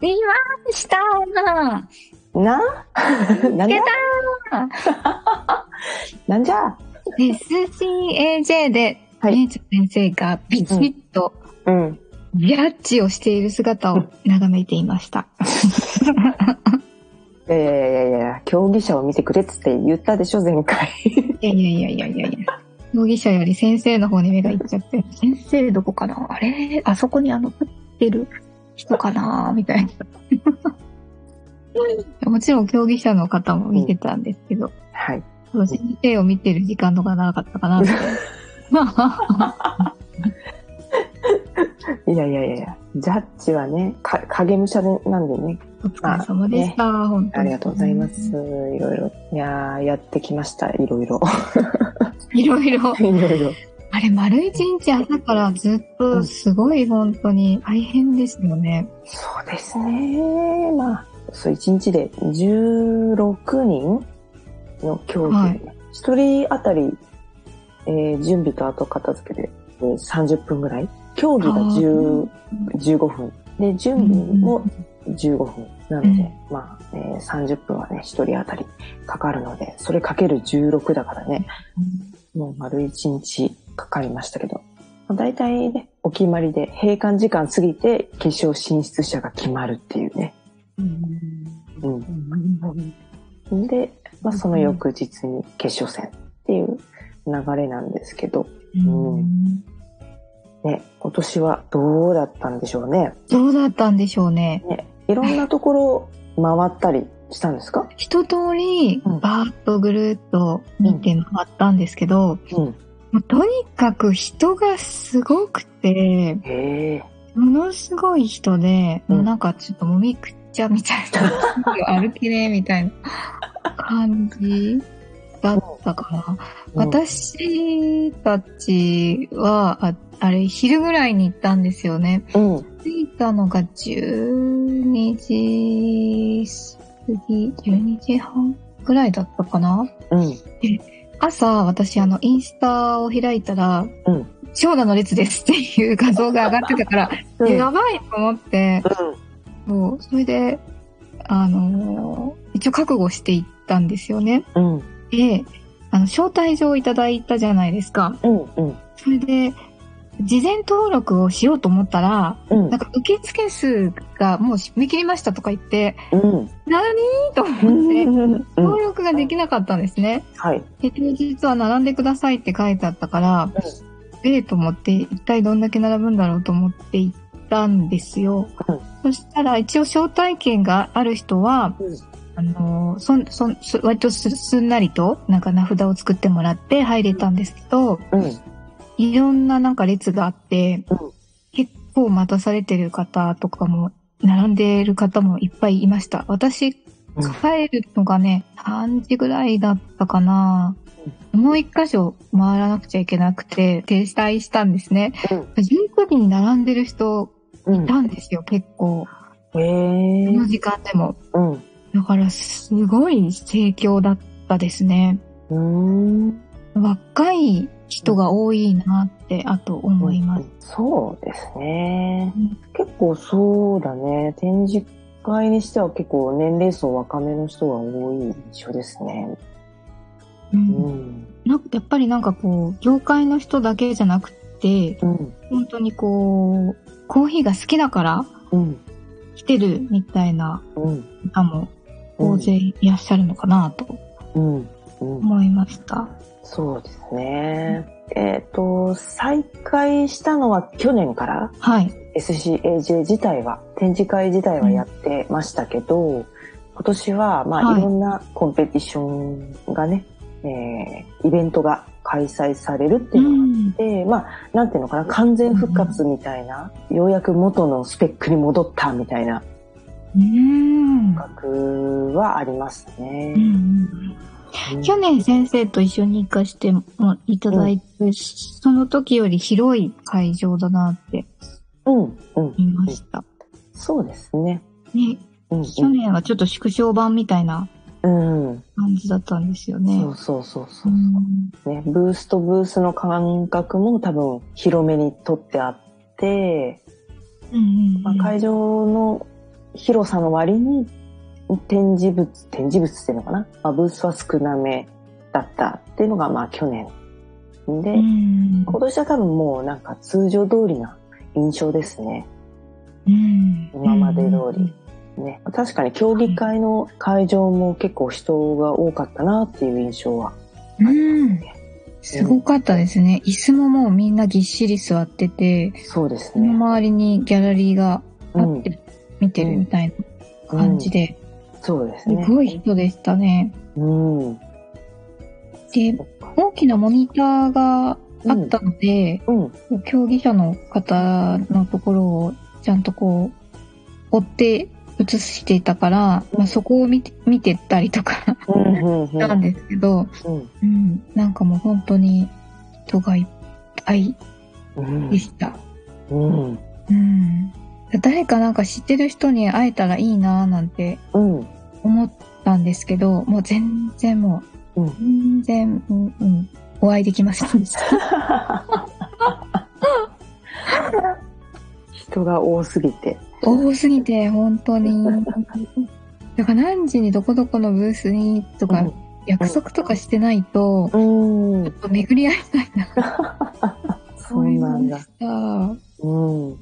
見ましたな？なんじ出ゃ？たなんじゃ？SCAJ で、はい。ちょ先生がビチッとうん。ジャッジをしている姿を眺めていました。いやいやいやいや、競技者を見てくれっつって言ったでしょ、前回。いやいやいやいやいや。いや。容疑者より先生の方に目がいっちゃって、先生どこかな？あれ？あそこにあの、立ってる人かなみたいな。もちろん競技者の方も見てたんですけど、はい。先生を見てる時間のが長かったかな。いやいやいやいや、ジャッジはね、か影武者でなんでね、お疲れ様でした。本当にありがとうございます。いろいろ。いやー、やってきました、いろいろ。いろいろ。いろいろ。あれ、丸一日朝からずっとすごい本当に大変ですよね。そうですね。まあ、そう、1日で16人の競技。はい一人当たり、えー準備と後片付けで、えー30分ぐらい。競技が10 15分。で、準備も15分。なので、うんまあ、えー30分はね、一人当たりかかるので、それかける16だからね、もう丸1日かかりましたけど、まあ、大体ね、お決まりで閉館時間過ぎて決勝進出者が決まるっていうね。うん。で、まあ、その翌日に決勝戦っていう流れなんですけど、うんね、今年はどうだったんでしょうね。どうだったんでしょうね。ね、いろんなところ回ったりしたんですか？一通りうんバーッとぐるっと見て回ったんですけど、うん。もうとにかく人がすごくて。ものすごい人で、うんなんかちょっともみくっちゃみたいな、歩けねえみたいな感じだったから、私たちは、ああれ、昼ぐらいに行ったんですよね。うん。着いたのが12時過ぎ、12時半ぐらいだったかな？うん。朝、私、あの、インスタを開いたら、うん長蛇の列ですっていう画像が上がってたから、うん。やばいと思って、もう、それで、あのー一応覚悟していったんですよね。うん。うん。で、あの、招待状をいただいたじゃないですか。うん。うん。それで、事前登録をしようと思ったら、うんなん。か受付数がもう締め切りましたとか言って、うん。何と思って、うん。登録ができなかったんですね。はい。で、当日は並んでくださいって書いてあったから、ええと思って、一体どんだけ並ぶんだろうと思って行ったんですよ。うんそしたら、一応招待券がある人は、うんあの、そん、そん、す割とすすんなりと、なんか名札を作ってもらって入れたんですけど、うん。いろんななんか列があって、うん結構待たされてる方とかも、並んでる方もいっぱいいました。私、うん帰るのがね、3時ぐらいだったかな。もう一箇所回らなくちゃいけなくて、停滞したんですね。うん19時に並んでる人うんいたんですよ、結構。へえこの時間でも。うん。だから、すごい盛況だったですね。うーん。若い人が多いなって、あと思います。そうですねうん。結構そうだね。展示会にしては結構年齢層若めの人が多い印象ですね。ううんん。なんかやっぱりなんかこう、業界の人だけじゃなくて、うん。本当にこう、コーヒーが好きだからうん。来てるみたいなうん。方も大勢いらっしゃるのかなとうん。うん。思いました。そうですね。えっ、と、再開したのは去年から？はい。SCAJ 自体は、展示会自体はやってましたけど、今年は、まあ、はいいろんなコンペティションがね、えーイベントが開催されるっていうのがあん。って、まあ、なんていうのかな、完全復活みたいな、ようやく元のスペックに戻ったみたいなうん。感覚はありますねう。ん去年先生と一緒に行かしてもいただいて、その時より広い会場だなってうん、うん。思いました。そうですね。ね、うん、去年はちょっと縮小版みたいなうん。うん。感じだったんですよね。そうそうそうそうう。んね、ブースとブースの間隔も多分広めにとってあって、うんまあ、会場の広さの割に展示物、展示物っていうのかな、まあ、ブースは少なめだったっていうのがまあ去年。で、うん今年は多分もうなんか通常通りな印象ですね。うん今まで通り。ね、確かに競技会の会場も結構人が多かったなっていう印象は。うん。すごかったですね。椅子ももうみんなぎっしり座ってて、そうですね。周りにギャラリーがあうんって見てるみたいな感じで、そうですね。すごい人でしたね。うん。で、大きなモニターがあったので、うん。競技者の方のところをちゃんとこう、追って映していたから、まあ、そこを見て見てったりとかうん。うん。したんですけど、うん。うん、なんかもう本当に人がいっぱいうんでした。うん。うん。誰かなんか知ってる人に会えたらいいなぁなんてうん。思ったんですけど、もう全然もう、うん全然、うん、うん、お会いできませんでした。人が多すぎて。多すぎて、本当に。だから何時にどこどこのブースにとか、約束とかしてないと、うん。うん。巡り合えないな。そうなんだ。うん。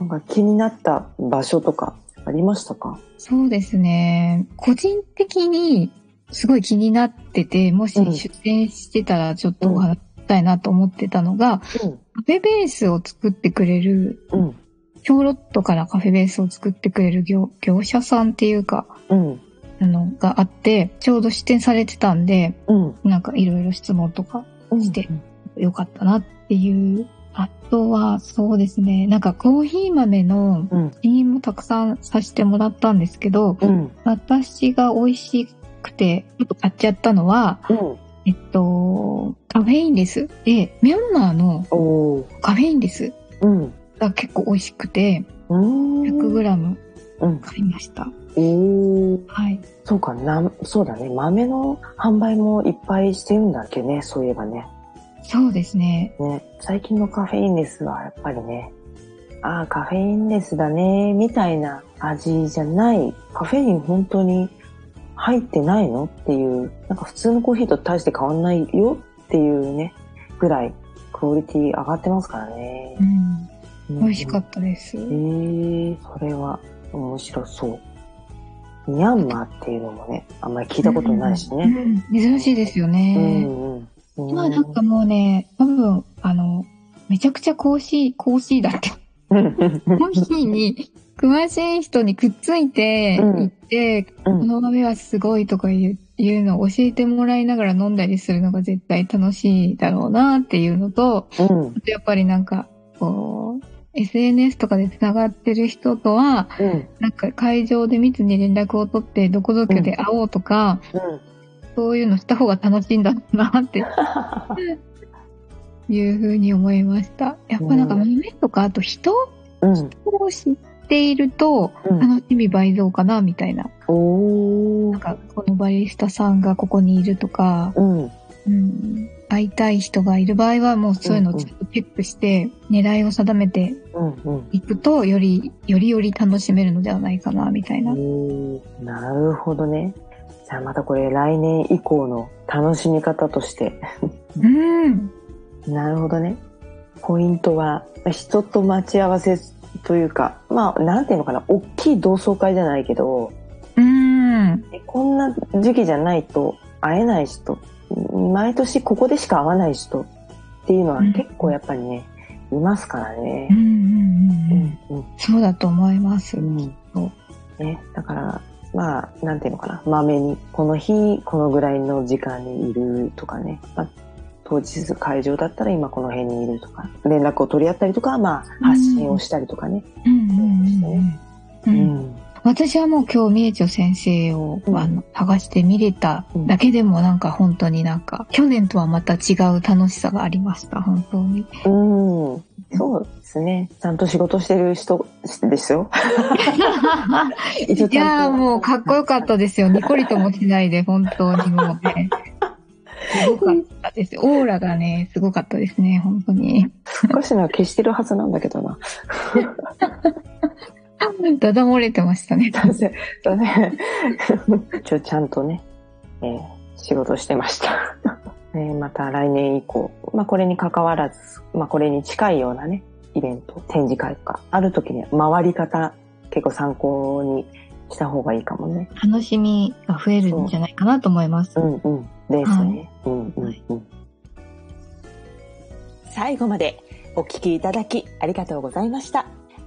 なんか気になった場所とかありましたか？そうですね。個人的にすごい気になってて、もしうん出店してたらちょっとお話ししたいなと思ってたのが、うん。カフェベースを作ってくれる、うん。ショーロットからカフェベースを作ってくれる業業者さんっていうか、うん。あの、があって、ちょうど出店されてたんで、うん。なんかいろいろ質問とかうん。してよかったなっていう。あとは、そうですね。なんかコーヒー豆のうん。試飲もたくさんさせてもらったんですけど、うん。私が美味しくて、ちょっと買っちゃったのは、うん。えっと、カフェインレスで、ミャンマーの。カフェインレスうん。が結構美味しくて、うん。100g うん。買いました。おー。はい。そうかな、そうだね。豆の販売もいっぱいしてるんだっけね、そういえばね。そうですね。ね、最近のカフェインレスはやっぱりね、ああ、カフェインレスだね、みたいな味じゃない。カフェイン本当に入ってないの？っていう、なんか普通のコーヒーと大して変わんないよ？っていうね、ぐらいクオリティ上がってますからねう。ん。美味しかっったです。た。えー、それは面白そう。ミャンマーっていうのもね、あんまり聞いたことないしね。うん珍しいですようね。んうん。まあなんかもうね、多分、あの、めちゃくちゃコーヒー、コーヒーだって。うん、コーヒーに詳しい人にくっついてうん行って、うんこの豆はすごいとかいういうのを教えてもらいながら飲んだりするのが絶対楽しいだろうなっていうのと、うん、あとやっぱりなんか、こう、SNS とかで繋がってる人とは、うん、なんか会場で密に連絡を取ってどこどこで会おうとか、うん。そういうのした方が楽しいんだなって いうふうに思いました。やっぱなんか豆とか、あと人うん。を知っているとうん。楽しみ倍増かなみたいな。おー。なんかこのバリスタさんがここにいるとか、うん。うん、会いたい人がいる場合はもうそういうのをちゃんとチェックして狙いを定めてうん。うん。いくとより、よりより楽しめるのではないかなみたいな。なるほどね。じゃあまたこれ来年以降の楽しみ方として。うん。なるほどね。ポイントは人と待ち合わせというか、まあなんていうのかな、大きい同窓会じゃないけど、うん。えこんな時期じゃないと会えない人、毎年ここでしか会わない人っていうのはうん結構やっぱりね、いますからねうん。うんうんうん。うんそうだと思います。うんね、だから、まあ、なんていうのかな、まめに、この日、このぐらいの時間にいるとかね、まあ、当日会場だったら今この辺にいるとか、連絡を取り合ったりとか、まあ、発信をしたりとかね。うん。私はもう今日、みえちょ先生を、うんあの探して見れただけでもなんか本当になんか、去年とはまた違う楽しさがありました、本当に。うん。そうですね。ちゃんと仕事してる人ですよ。いやもうかっこよかったですよ。ニコリともしないで、本当にもうね。すごかったです。オーラがね、すごかったですね、本当に。少しのは消してるはずなんだけどな。だだ漏れてましたね。だぜ、だね。ちょ、ちゃんとね、えー仕事してました。えーまた来年以降、まあこれに関わらず、まあこれに近いようなね、イベント、展示会とか、ある時には回り方、結構参考にした方がいいかもね。楽しみが増えるんじゃないかなと思いますう。んうん。ですね。うんうんうん。最後までお聞きいただきありがとうございました。